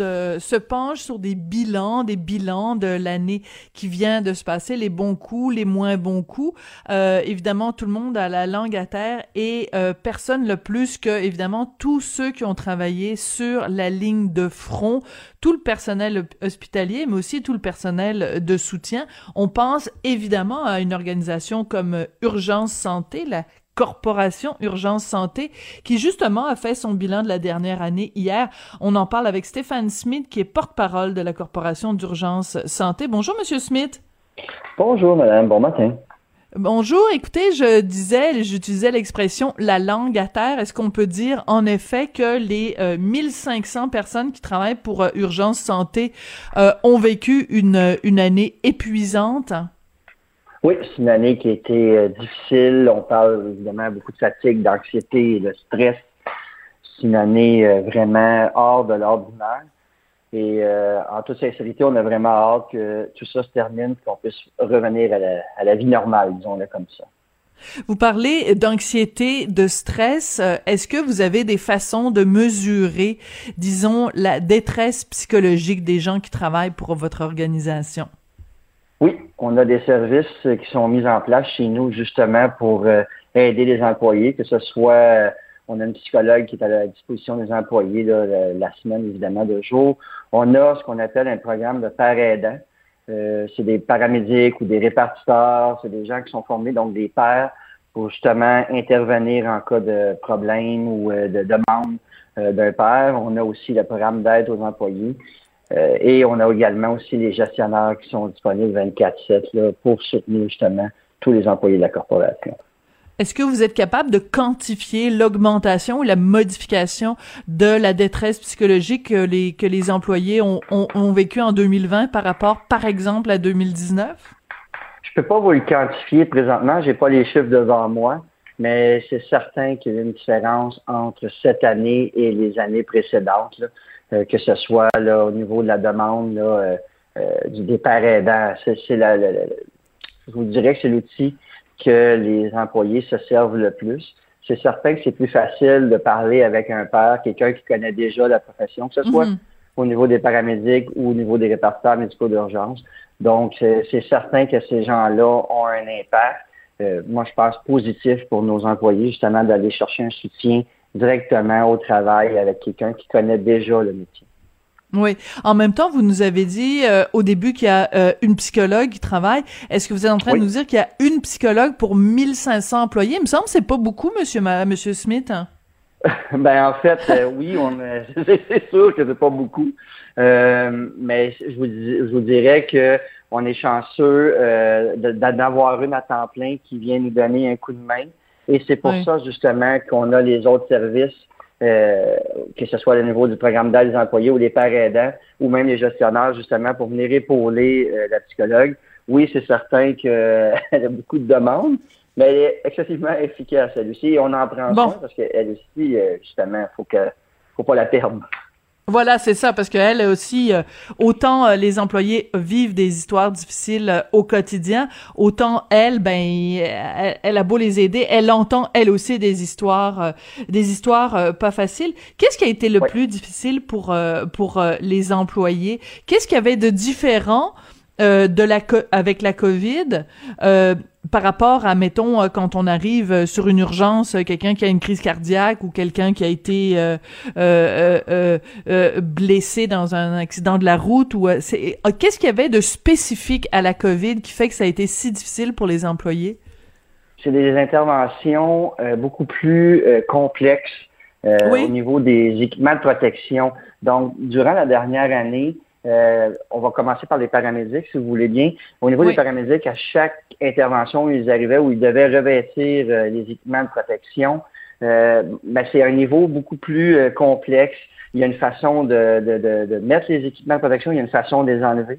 euh, se penche sur des bilans, des bilans de l'année qui vient de se passer, les bons coups, les moins bons coups. Euh, évidemment, tout le monde a la langue à terre et euh, personne le plus que, évidemment, tous ceux qui ont travaillé sur la ligne de front, tout le personnel hospitalier, mais aussi tout le personnel de soutien. On pense évidemment à une organisation comme Urgence Santé, la Corporation Urgence Santé, qui justement a fait son bilan de la dernière année hier. On en parle avec Stéphane Smith, qui est porte-parole de la Corporation d'Urgence Santé. Bonjour, Monsieur Smith. Bonjour, madame. Bon matin. Bonjour. Écoutez, je disais, j'utilisais l'expression la langue à terre. Est-ce qu'on peut dire en effet que les euh, 1500 personnes qui travaillent pour euh, Urgence Santé euh, ont vécu une, une année épuisante? Oui, c'est une année qui a été euh, difficile. On parle évidemment beaucoup de fatigue, d'anxiété et de stress. C'est une année euh, vraiment hors de l'ordinaire. Et euh, en toute sincérité, on a vraiment hâte que tout ça se termine, qu'on puisse revenir à la, à la vie normale, disons-le comme ça. Vous parlez d'anxiété, de stress. Est-ce que vous avez des façons de mesurer, disons, la détresse psychologique des gens qui travaillent pour votre organisation? On a des services euh, qui sont mis en place chez nous justement pour euh, aider les employés, que ce soit, euh, on a une psychologue qui est à la disposition des employés là, la, semaine évidemment de jour. On a ce qu'on appelle un programme de père aidant. Euh, c'est des paramédics ou des répartiteurs, c'est des gens qui sont formés, donc des pères, pour justement intervenir en cas de problème ou de demande d'un père. On a aussi le programme d'aide aux employés. Euh, et on a également aussi les gestionnaires qui sont disponibles 24-7 là, pour soutenir justement tous les employés de la corporation. Est-ce que vous êtes capable de quantifier l'augmentation ou la modification de la détresse psychologique que les, que les employés ont, ont, ont vécu en 2020 par rapport, par exemple, à 2019? Je peux pas vous le quantifier présentement, j'ai pas les chiffres devant moi, mais c'est certain qu'il y a une différence entre cette année et les années précédentes, là, que ce soit là, au niveau de la demande là, euh, euh, du départ aidant. C'est, la, la- la- je vous dirais que c'est l'outil que les employés se servent le plus. C'est certain que c'est plus facile de parler avec un père, quelqu'un qui connaît déjà la profession, que ce soit Mhm. au niveau des paramédics ou au niveau des répartiteurs médicaux d'urgence. Donc, c'est c'est certain que ces gens-là ont un impact. Euh, moi, je pense positif pour nos employés, justement, d'aller chercher un soutien directement au travail avec quelqu'un qui connaît déjà le métier. Oui. En même temps, vous nous avez dit euh, au début qu'il y a euh, une psychologue qui travaille. Est-ce que vous êtes en train Oui. de nous dire qu'il y a une psychologue pour 1500 employés? Il me semble que c'est pas beaucoup, monsieur, ma, monsieur Smith. hein? Ben en fait, euh, oui, on c'est sûr que c'est pas beaucoup, mais je vous, je vous dirais que on est chanceux euh, de- d'en avoir une à temps plein qui vient nous donner un coup de main, et c'est pour Oui. ça justement qu'on a les autres services, euh, que ce soit au niveau du programme d'aide des employés ou les pères aidants, ou même les gestionnaires justement pour venir épauler euh, la psychologue. Oui, c'est certain qu'elle a beaucoup de demandes, mais elle est excessivement efficace, elle aussi, et on en prend Bon. soin parce qu'elle aussi, euh, justement, faut que faut pas la perdre. Voilà, c'est ça, parce qu'elle aussi, euh, autant euh, les employés vivent des histoires difficiles euh, au quotidien, autant elle, ben, elle, elle a beau les aider, elle entend elle aussi des histoires, des histoires pas faciles. Qu'est-ce qui a été le plus difficile pour pour les employés? Qu'est-ce qu'il y avait de différent euh, de la co- avec la COVID euh, par rapport à mettons euh, quand on arrive euh, sur une urgence euh, quelqu'un qui a une crise cardiaque ou quelqu'un qui a été euh, euh, euh, euh, blessé dans un accident de la route ou c'est qu'est-ce qu'il y avait de spécifique à la COVID qui fait que ça a été si difficile pour les employés? C'est des interventions euh, beaucoup plus euh, complexes euh, Oui. au niveau des équipements de protection. Donc, durant la dernière année, Euh, on va commencer par les paramédics, si vous voulez bien. Au niveau Oui. des paramédics, à chaque intervention, ils arrivaient où ils devaient revêtir euh, les équipements de protection. Euh, ben, c'est un niveau beaucoup plus euh, complexe. Il y a une façon de, de, de, de mettre les équipements de protection, il y a une façon de les enlever.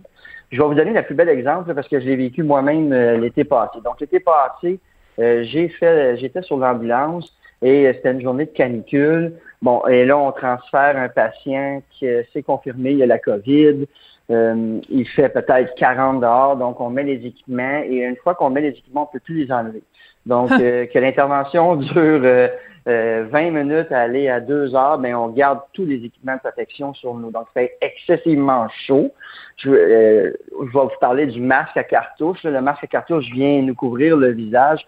Je vais vous donner le plus bel exemple parce que je l'ai vécu moi-même euh, l'été passé. Donc l'été passé, euh, j'ai fait, j'étais sur l'ambulance et euh, c'était une journée de canicule. Bon, et là, on transfère un patient qui euh, s'est confirmé, il y a la COVID. Euh, il fait peut-être 40 dehors, donc on met les équipements et une fois qu'on met les équipements, on peut plus les enlever. Donc, euh, que l'intervention dure euh, euh, 20 minutes à aller à 2 heures, ben on garde tous les équipements de protection sur nous. Donc, ça fait excessivement chaud. Je, euh, je vais vous parler du masque à cartouche. Le masque à cartouche vient nous couvrir le visage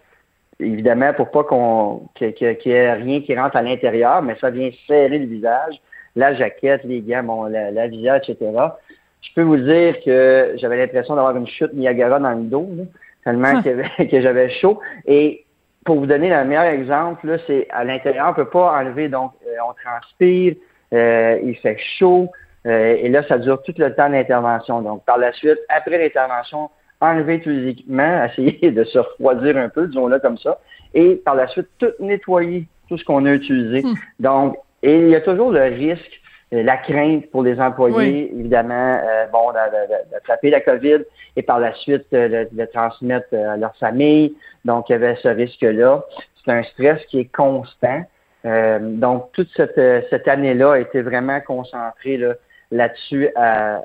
évidemment, pour pas qu'on qu'il y ait rien qui rentre à l'intérieur, mais ça vient serrer le visage, la jaquette, les gants, bon, la, la visière, etc. Je peux vous dire que j'avais l'impression d'avoir une chute Niagara dans le dos, là, tellement que j'avais chaud. Et pour vous donner le meilleur exemple, c'est à l'intérieur, on peut pas enlever, donc euh, on transpire, euh, il fait chaud, euh, et là, ça dure tout le temps d'intervention. Donc, par la suite, après l'intervention, enlever tous les équipements, essayer de se refroidir un peu, disons-le comme ça, et par la suite, tout nettoyer, tout ce qu'on a utilisé. Donc, et il y a toujours le risque, euh, la crainte pour les employés, évidemment, euh, bon, d'a- d'a- d'a- d'attraper la COVID et par la suite euh, de, transmettre à leur famille. Donc, il y avait ce risque-là. C'est un stress qui est constant. Euh, donc, toute cette, cette année-là a été vraiment concentrée là, là-dessus à,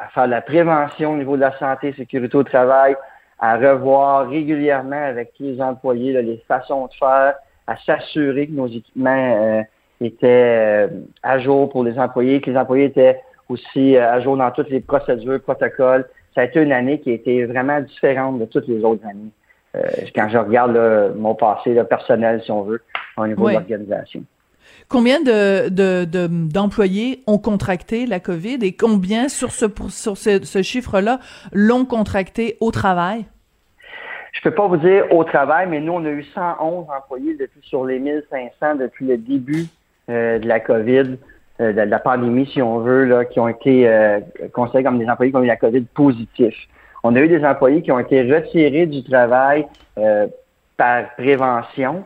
à faire de la prévention au niveau de la santé, sécurité au travail, à revoir régulièrement avec tous les employés là, les façons de faire, à s'assurer que nos équipements euh, étaient euh, à jour pour les employés, que les employés étaient aussi euh, à jour dans toutes les procédures, protocoles. Ça a été une année qui a été vraiment différente de toutes les autres années. Euh, quand je regarde là, mon passé là, personnel, si on veut, au niveau Oui. de l'organisation. Combien de, de, de- d'employés ont contracté la COVID et combien sur ce, sur ce, chiffre-là l'ont contracté au travail? Je peux pas vous dire au travail, mais nous, on a eu 111 employés depuis sur les 1500 depuis le début euh, de la COVID, euh, de la pandémie, si on veut, qui ont été euh, considérés comme des employés qui ont eu la COVID positif. On a eu des employés qui ont été retirés du travail euh, par prévention,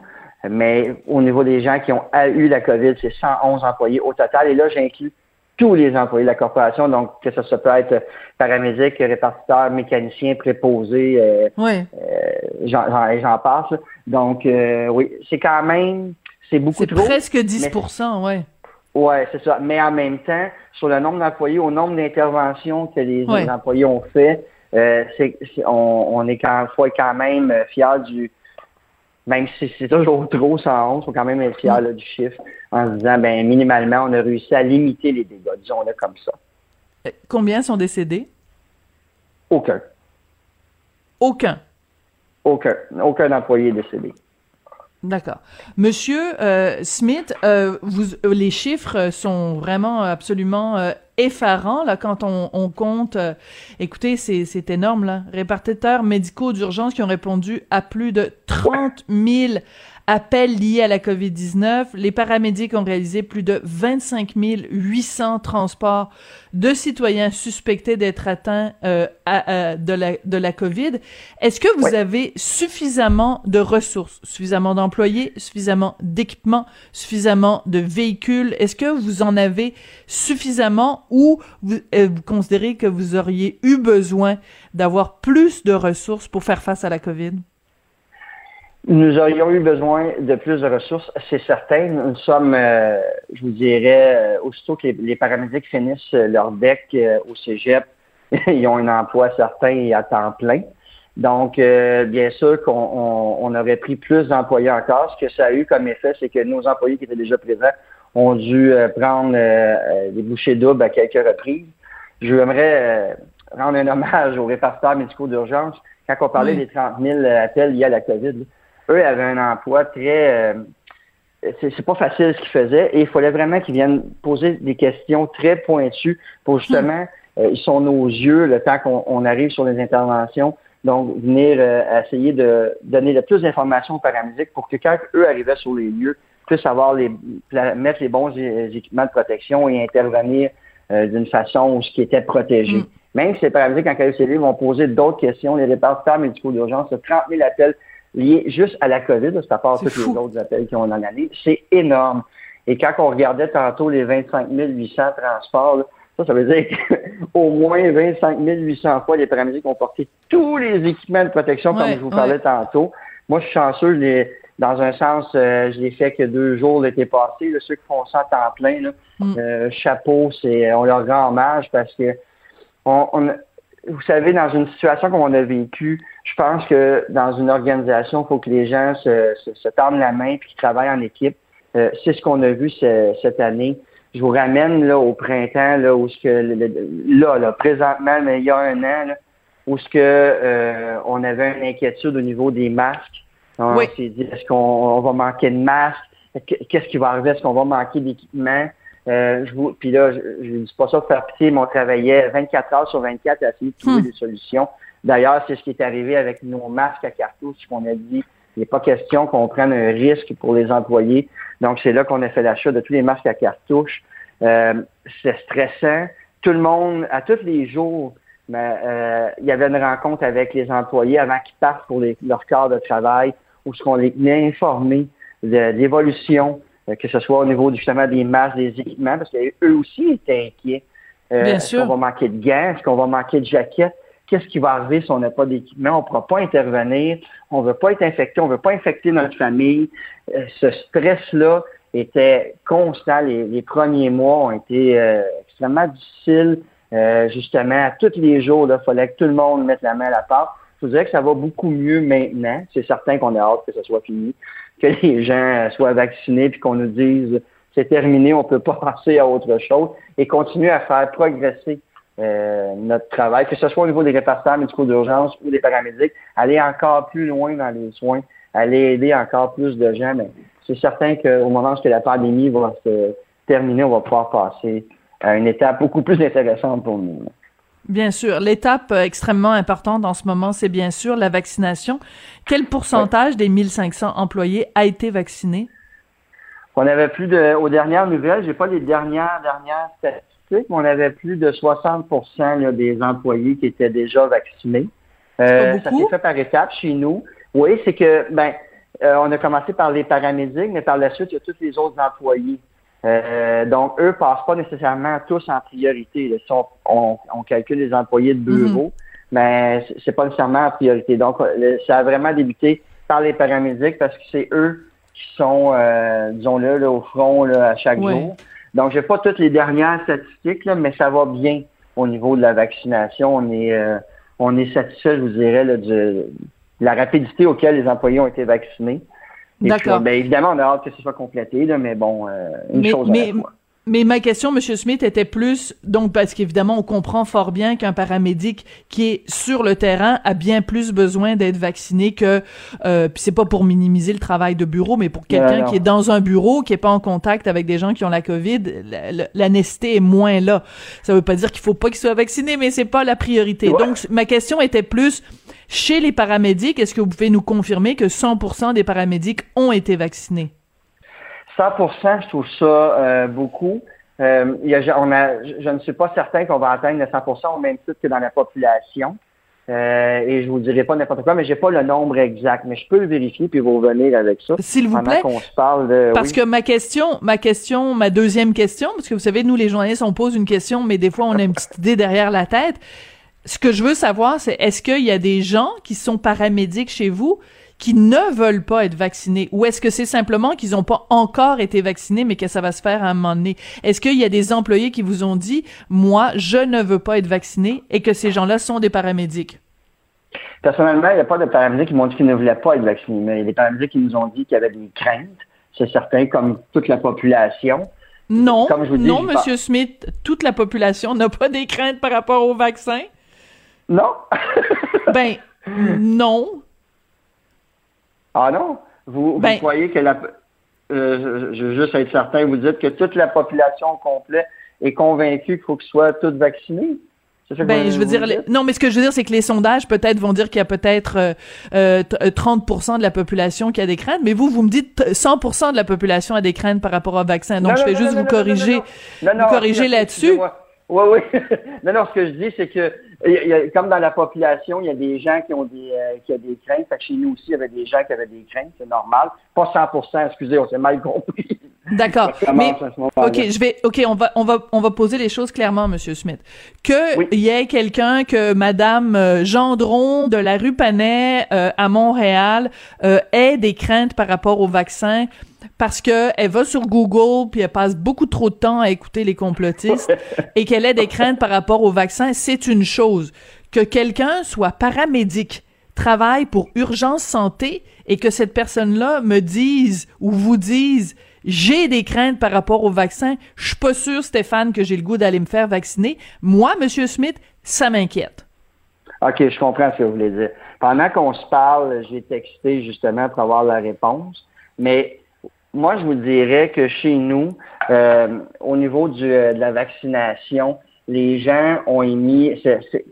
mais au niveau des gens qui ont eu la COVID, c'est 111 employés au total. Et là, j'inclus tous les employés de la corporation, donc que ça, ça peut être paramédic, répartiteur, mécanicien, préposé, euh, Oui. euh, j'en, j'en- et j'en passe. Donc, euh, oui, c'est quand même, c'est beaucoup C'est trop. presque 10% ouais. Ouais, c'est ça. Mais en même temps, sur le nombre d'employés, au nombre d'interventions que les, Ouais. les employés ont fait, euh, c'est, c'est- on, on est quand, faut être quand même euh, fier du, même si c'est toujours trop 111, faut quand même être fier là, du chiffre en se disant, ben minimalement, on a réussi à limiter les dégâts, disons-le comme ça. Euh, Combien sont décédés? Aucun, Aucun. aucun, aucun employé est décédé. D'accord. Monsieur euh, Smith, euh, vous, euh, les chiffres sont vraiment absolument effarants là quand on, on compte. écoutez, c'est c'est énorme là. Répartiteurs médicaux d'urgence qui ont répondu à plus de 30 000 appels liés à la COVID-19. Les paramédics ont réalisé plus de 25 800 transports de citoyens suspectés d'être atteints euh, à- à- de, la, de la COVID. Est-ce que vous avez suffisamment de ressources, suffisamment d'employés, suffisamment d'équipements, suffisamment de véhicules? Est-ce que vous en avez suffisamment ou vous, euh, vous considérez que vous auriez eu besoin d'avoir plus de ressources pour faire face à la COVID? Nous aurions eu besoin de plus de ressources, c'est certain. Nous sommes, euh, je vous dirais, euh, aussitôt que les, les paramédics finissent euh, leur deck euh, au cégep, ils ont un emploi certain et à temps plein. Donc, euh, bien sûr qu'on on, on aurait pris plus d'employés encore. Ce que ça a eu comme effet, c'est que nos employés qui étaient déjà présents ont dû prendre des bouchées doubles à quelques reprises. Je voudrais euh, rendre un hommage aux répartiteurs médicaux d'urgence. Quand on parlait Oui. des 30 000 appels liés à la COVID, eux avaient un emploi très... euh, c'est pas facile ce qu'ils faisaient et il fallait vraiment qu'ils viennent poser des questions très pointues pour justement, euh, ils sont nos yeux le temps qu'on on arrive sur les interventions. Donc, venir euh, essayer de donner le plus d'informations aux paramédics pour que quand eux arrivaient sur les lieux, puissent avoir les, mettre les bons équipements de protection et intervenir euh, d'une façon où ce qui était protégé. Mm. Même si les paramédics en CLCD vont poser d'autres questions, les répartiteurs médicaux d'urgence, 30 000 appels liés juste à la COVID, c'est à part tous fou. les autres appels qu'ils ont dans l'année, c'est énorme. Et quand on regardait tantôt les 25 800 transports, là, ça, ça veut dire qu'au moins 25 800 fois, les paramédics ont porté tous les équipements de protection, comme Ouais, je vous parlais ouais. tantôt. Moi, je suis chanceux, l'ai- dans un sens, euh, je l'ai fait que deux jours l'été passé. là, ceux qui font ça à temps plein, là, Mm. euh, chapeau, c'est on leur rend hommage parce que on, on- vous savez, dans une situation comme on a vécu, je pense que dans une organisation, il faut que les gens se, se, se tendent la main puis qu'ils travaillent en équipe. Euh, c'est ce qu'on a vu ce- cette année. Je vous ramène là au printemps, là, où ce que là, là, présentement, mais il y a un an, là, où ce que euh, on avait une inquiétude au niveau des masques. On Oui. s'est dit est-ce qu'on on va manquer de masques? Qu'est-ce qui va arriver? Est-ce qu'on va manquer d'équipement? Euh, je vous, puis là, je, je dis pas ça pour faire pitié, mais on travaillait 24 heures sur 24 à essayer de trouver Hmm. des solutions. D'ailleurs, c'est ce qui est arrivé avec nos masques à cartouche qu'on a dit. Il n'est pas question qu'on prenne un risque pour les employés. Donc, c'est là qu'on a fait l'achat de tous les masques à cartouche. Euh, c'est stressant. Tout le monde, à tous les jours, mais, euh, il y avait une rencontre avec les employés avant qu'ils partent pour les- leur corps de travail, où ce qu'on les tenait informés de l'évolution, euh, que ce soit au niveau justement des masques, des équipements, parce qu'eux aussi étaient inquiets. Euh, Bien est-ce sûr. qu'on va manquer de gants? Est-ce qu'on va manquer de jaquettes? Qu'est-ce qui va arriver si on n'a pas d'équipement? On ne pourra pas intervenir. On ne veut pas être infecté. On ne veut pas infecter notre famille. Euh, ce stress-là était constant. Les, premiers mois ont été euh, extrêmement difficiles. Euh, justement, tous les jours, il fallait que tout le monde mette la main à la pâte. Je vous dirais que ça va beaucoup mieux maintenant. C'est certain qu'on a hâte que ce soit fini, que les gens soient vaccinés puis qu'on nous dise c'est terminé, on peut pas passer à autre chose et continuer à faire progresser euh, notre travail, que ce soit au niveau des répartiteurs médicaux d'urgence ou des paramédics, aller encore plus loin dans les soins, aller aider encore plus de gens. Mais c'est certain qu'au moment où la pandémie va se terminer, on va pouvoir passer à une étape beaucoup plus intéressante pour nous. Bien sûr. L'étape euh, extrêmement importante en ce moment, c'est bien sûr la vaccination. Quel pourcentage des 1500 employés a été vacciné? On avait plus de, aux dernières nouvelles, j'ai pas les dernières, dernières statistiques, on avait plus de 60 là, des employés qui étaient déjà vaccinés. Euh, ça s'est fait par étapes chez nous. Oui, c'est que, ben, euh, on a commencé par les paramédics, mais par la suite, il y a tous les autres employés. Euh, donc, eux passent pas nécessairement tous en priorité. là. Si on, on- on calcule les employés de bureau, mais c'est- c'est pas nécessairement en priorité. Donc, le- ça a vraiment débuté par les paramédics parce que c'est eux qui sont, disons-le, là, au front là, à chaque Ouais. jour. Donc, j'ai pas toutes les dernières statistiques, là, mais ça va bien au niveau de la vaccination. On est, euh, on est satisfait, je vous dirais, là, de la rapidité auquel les employés ont été vaccinés. D'accord. ben, évidemment, on a hâte que ce soit complété, là, mais bon, euh, une Mais, chose à mais, la fois. Mais ma question, Monsieur Smith, était plus, donc, parce qu'évidemment, on comprend fort bien qu'un paramédic qui est sur le terrain a bien plus besoin d'être vacciné que, euh, puis c'est pas pour minimiser le travail de bureau, mais pour quelqu'un qui est dans un bureau, qui est pas en contact avec des gens qui ont la COVID, la, la- la nécessité est moins là. Ça veut pas dire qu'il faut pas qu'il soit vacciné, mais c'est pas la priorité. Ouais. Donc, ma question était plus, chez les paramédics, est-ce que vous pouvez nous confirmer que 100% des paramédics ont été vaccinés? 100% je trouve ça euh, beaucoup. Euh, il y a- on a, je je ne suis pas certain qu'on va atteindre le 100% au même titre que dans la population. Euh, et je vous dirai pas n'importe quoi, mais j'ai pas le nombre exact. Mais je peux le vérifier puis vous revenir avec ça. S'il vous plaît. qu'on se parle de. Parce oui. que ma question, ma question, ma deuxième question, parce que vous savez, nous les journalistes, on pose une question, mais des fois on a une petite idée derrière la tête. Ce que je veux savoir, c'est est-ce qu'il y a des gens qui sont paramédics chez vous qui ne veulent pas être vaccinés, ou est-ce que c'est simplement qu'ils n'ont pas encore été vaccinés, mais que ça va se faire à un moment donné? Est-ce qu'il y a des employés qui vous ont dit, moi, je ne veux pas être vacciné, et que ces gens-là sont des paramédics? Personnellement, il n'y a pas de paramédics qui m'ont dit qu'ils ne voulaient pas être vaccinés, mais il y a des paramédics qui nous ont dit qu'il y avait des craintes. C'est certain, comme toute la population. Non, Comme je vous dis, non, Monsieur Smith, toute la population n'a pas des craintes par rapport au vaccin? Non? Ben, non. Ah non? Vous, Ben- vous croyez que la. euh, je, veux juste être certain, vous dites que toute la population au complet est convaincue qu'il faut qu'ils soient tous vaccinés? Ben, je veux dire, les- non, mais ce que je veux dire, c'est que les sondages peut-être vont dire qu'il y a peut-être euh, euh, t- euh, 30% de la population qui a des craintes, mais vous, vous me dites t- 100% de la population a des craintes par rapport au vaccin. Donc, Non, je vais non, juste non, vous corriger, vous corriger là-dessus. Oui, oui. non, non, ce que je dis, c'est que comme dans la population, il y a des gens qui ont des, euh, qui ont des craintes. Fait que chez nous aussi, il y avait des gens qui avaient des craintes, c'est normal. Pas 100% excusez, on s'est mal compris. D'accord. Mais ok, je vais, ok, on va, on va, on va poser les choses clairement, Monsieur Smith. Que il y ait quelqu'un que Madame euh, Gendron de la rue Panet euh, à Montréal euh, ait des craintes par rapport au vaccin parce que elle va sur Google puis elle passe beaucoup trop de temps à écouter les complotistes et qu'elle ait des craintes par rapport au vaccin, c'est une chose. Que quelqu'un soit paramédic, travaille pour urgence santé et que cette personne-là me dise ou vous dise j'ai des craintes par rapport au vaccin, je suis pas sûr Stéphane que j'ai le goût d'aller me faire vacciner. Moi monsieur Smith, ça m'inquiète. OK, je comprends ce que vous voulez dire. Pendant qu'on se parle, j'ai texté justement pour avoir la réponse, mais moi, je vous dirais que chez nous, euh, au niveau euh, de la vaccination, les gens ont émis,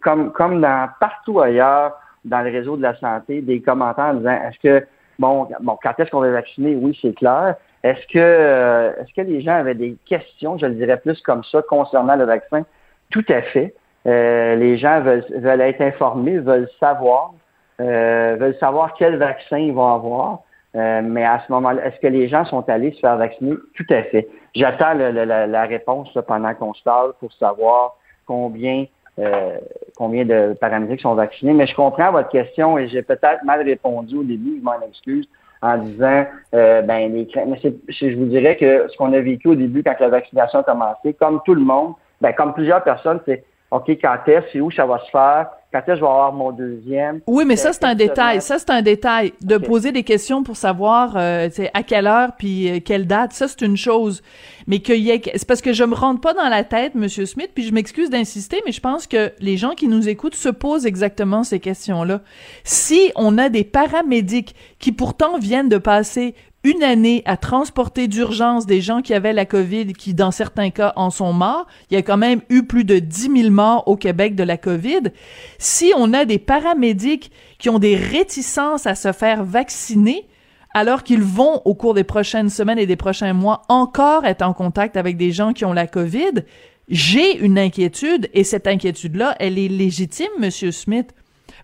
comme, comme dans partout ailleurs dans le réseau de la santé, des commentaires en disant est-ce que bon, bon, quand est-ce qu'on va vacciner? Oui, c'est clair. Est-ce que euh, est-ce que les gens avaient des questions, je le dirais plus comme ça, concernant le vaccin? Tout à fait. les gens veulent, veulent être informés, veulent savoir, veulent savoir quel vaccin ils vont avoir. Euh, mais à ce moment-là, est-ce que les gens sont allés se faire vacciner? Tout à fait. J'attends la, réponse pendant qu'on se parle pour savoir combien euh, combien de paramédics sont vaccinés. Mais je comprends votre question et j'ai peut-être mal répondu au début, je m'en excuse, en disant euh, ben les Mais je vous dirais que ce qu'on a vécu au début quand la vaccination a commencé, comme tout le monde, ben comme plusieurs personnes, c'est OK, quand est-ce, c'est où ça va se faire? Quand est-ce que je vais avoir mon deuxième? Oui, mais ça, c'est un détail. Ça, c'est un détail. De poser des questions pour savoir euh, à quelle heure puis euh, quelle date, ça, c'est une chose. Mais qu'il y ait... C'est parce que je me rentre pas dans la tête, Monsieur Smith, puis je m'excuse d'insister, mais je pense que les gens qui nous écoutent se posent exactement ces questions-là. Si on a des paramédics qui pourtant viennent de passer une année à transporter d'urgence des gens qui avaient la COVID, qui dans certains cas en sont morts. Il y a quand même eu plus de 10 000 morts au Québec de la COVID. Si on a des paramédics qui ont des réticences à se faire vacciner, alors qu'ils vont au cours des prochaines semaines et des prochains mois encore être en contact avec des gens qui ont la COVID, j'ai une inquiétude et cette inquiétude-là, elle est légitime, Monsieur Smith.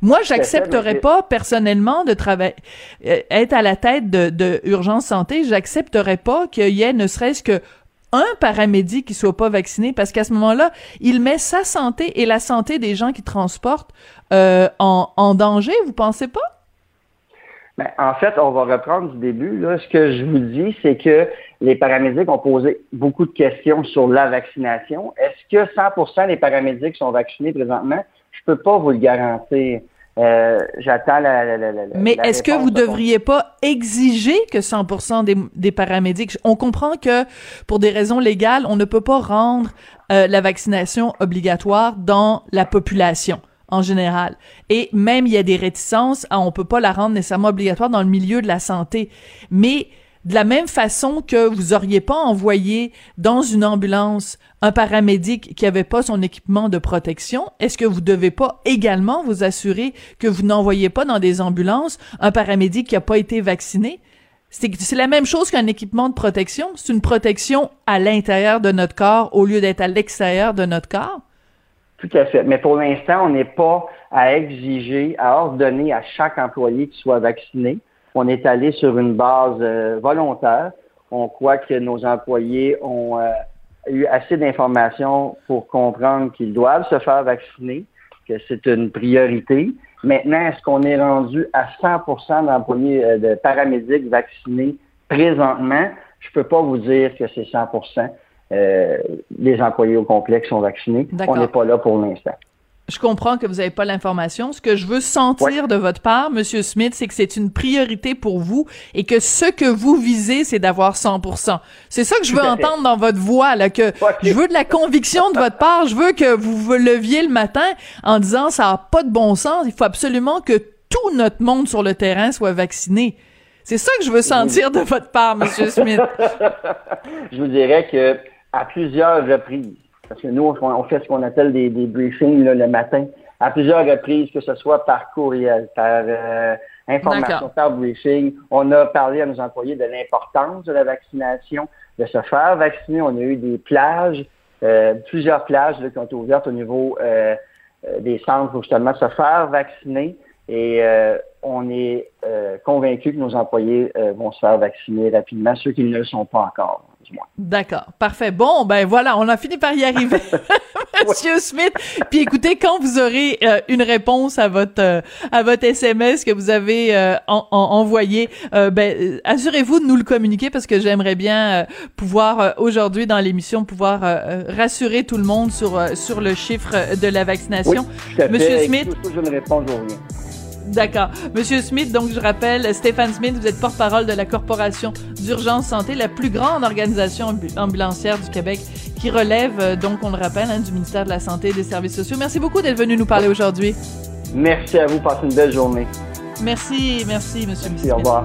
Moi, j'accepterais pas personnellement de travailler, euh, être à la tête de, de Urgence Santé. J'accepterais pas qu'il y ait ne serait-ce que un paramédic qui soit pas vacciné parce qu'à ce moment-là, il met sa santé et la santé des gens qui transportent euh, en, en danger. Vous pensez pas? Ben, en fait, on va reprendre du début. Là. Ce que je vous dis, c'est que les paramédics ont posé beaucoup de questions sur la vaccination. Est-ce que 100% des paramédics sont vaccinés présentement? Je peux pas vous le garantir. Euh, j'attends la, la, la, Mais est-ce que vous devriez pas exiger que 100% des, des, paramédics On comprend que pour des raisons légales, on ne peut pas rendre euh, la vaccination obligatoire dans la population en général. Et même il y a des réticences, on peut pas la rendre nécessairement obligatoire dans le milieu de la santé. Mais de la même façon que vous auriez pas envoyé dans une ambulance un paramédic qui avait pas son équipement de protection, est-ce que vous devez pas également vous assurer que vous n'envoyez pas dans des ambulances un paramédic qui a pas été vacciné? C'est la même chose qu'un équipement de protection. C'est une protection à l'intérieur de notre corps au lieu d'être à l'extérieur de notre corps. Tout à fait. Mais pour l'instant, on n'est pas à exiger, à ordonner à chaque employé qu'il soit vacciné on est allé sur une base euh, volontaire. On croit que nos employés ont euh, eu assez d'informations pour comprendre qu'ils doivent se faire vacciner, que c'est une priorité. Maintenant, est-ce qu'on est rendu à 100% d'employés euh, de paramédics vaccinés présentement? Je ne peux pas vous dire que c'est 100% des employés au complexe sont vaccinés. On n'est pas là pour l'instant je comprends que vous n'avez pas l'information. Ce que je veux sentir de votre part, Monsieur Smith, c'est que c'est une priorité pour vous et que ce que vous visez, c'est d'avoir 100%. C'est ça que je veux entendre dans votre voix, là, que je veux de la conviction de votre part. Je veux que vous vous leviez le matin en disant ça n'a pas de bon sens. Il faut absolument que tout notre monde sur le terrain soit vacciné. C'est ça que je veux sentir de votre part, Monsieur Smith. je vous dirais que à plusieurs reprises, parce que nous, on, fait ce qu'on appelle des, briefings le matin, à plusieurs reprises, que ce soit par courriel, par euh, information, par briefing. On a parlé à nos employés de l'importance de la vaccination, de se faire vacciner. On a eu des plages plusieurs plages qui ont été ouvertes au niveau des centres pour justement se faire vacciner. Et on est convaincu que nos employés vont se faire vacciner rapidement, ceux qui ne le sont pas encore. D'accord, parfait. Bon, ben voilà, on a fini par y arriver, Monsieur Smith. Puis écoutez, quand vous aurez euh, une réponse à votre euh, à votre SMS que vous avez euh, envoyé, ben assurez-vous de nous le communiquer parce que j'aimerais bien pouvoir aujourd'hui dans l'émission pouvoir rassurer tout le monde sur sur le chiffre de la vaccination. Monsieur Smith, je ne réponds rien. D'accord. Monsieur Smith, donc je rappelle, Stéphane Smith, vous êtes porte-parole de la Corporation d'urgence santé, la plus grande organisation ambulancière du Québec qui relève, euh, donc on le rappelle, hein, du ministère de la Santé et des Services sociaux. Merci beaucoup d'être venu nous parler aujourd'hui. Merci à vous. Passez une belle journée. Merci, merci, Monsieur merci, Au revoir.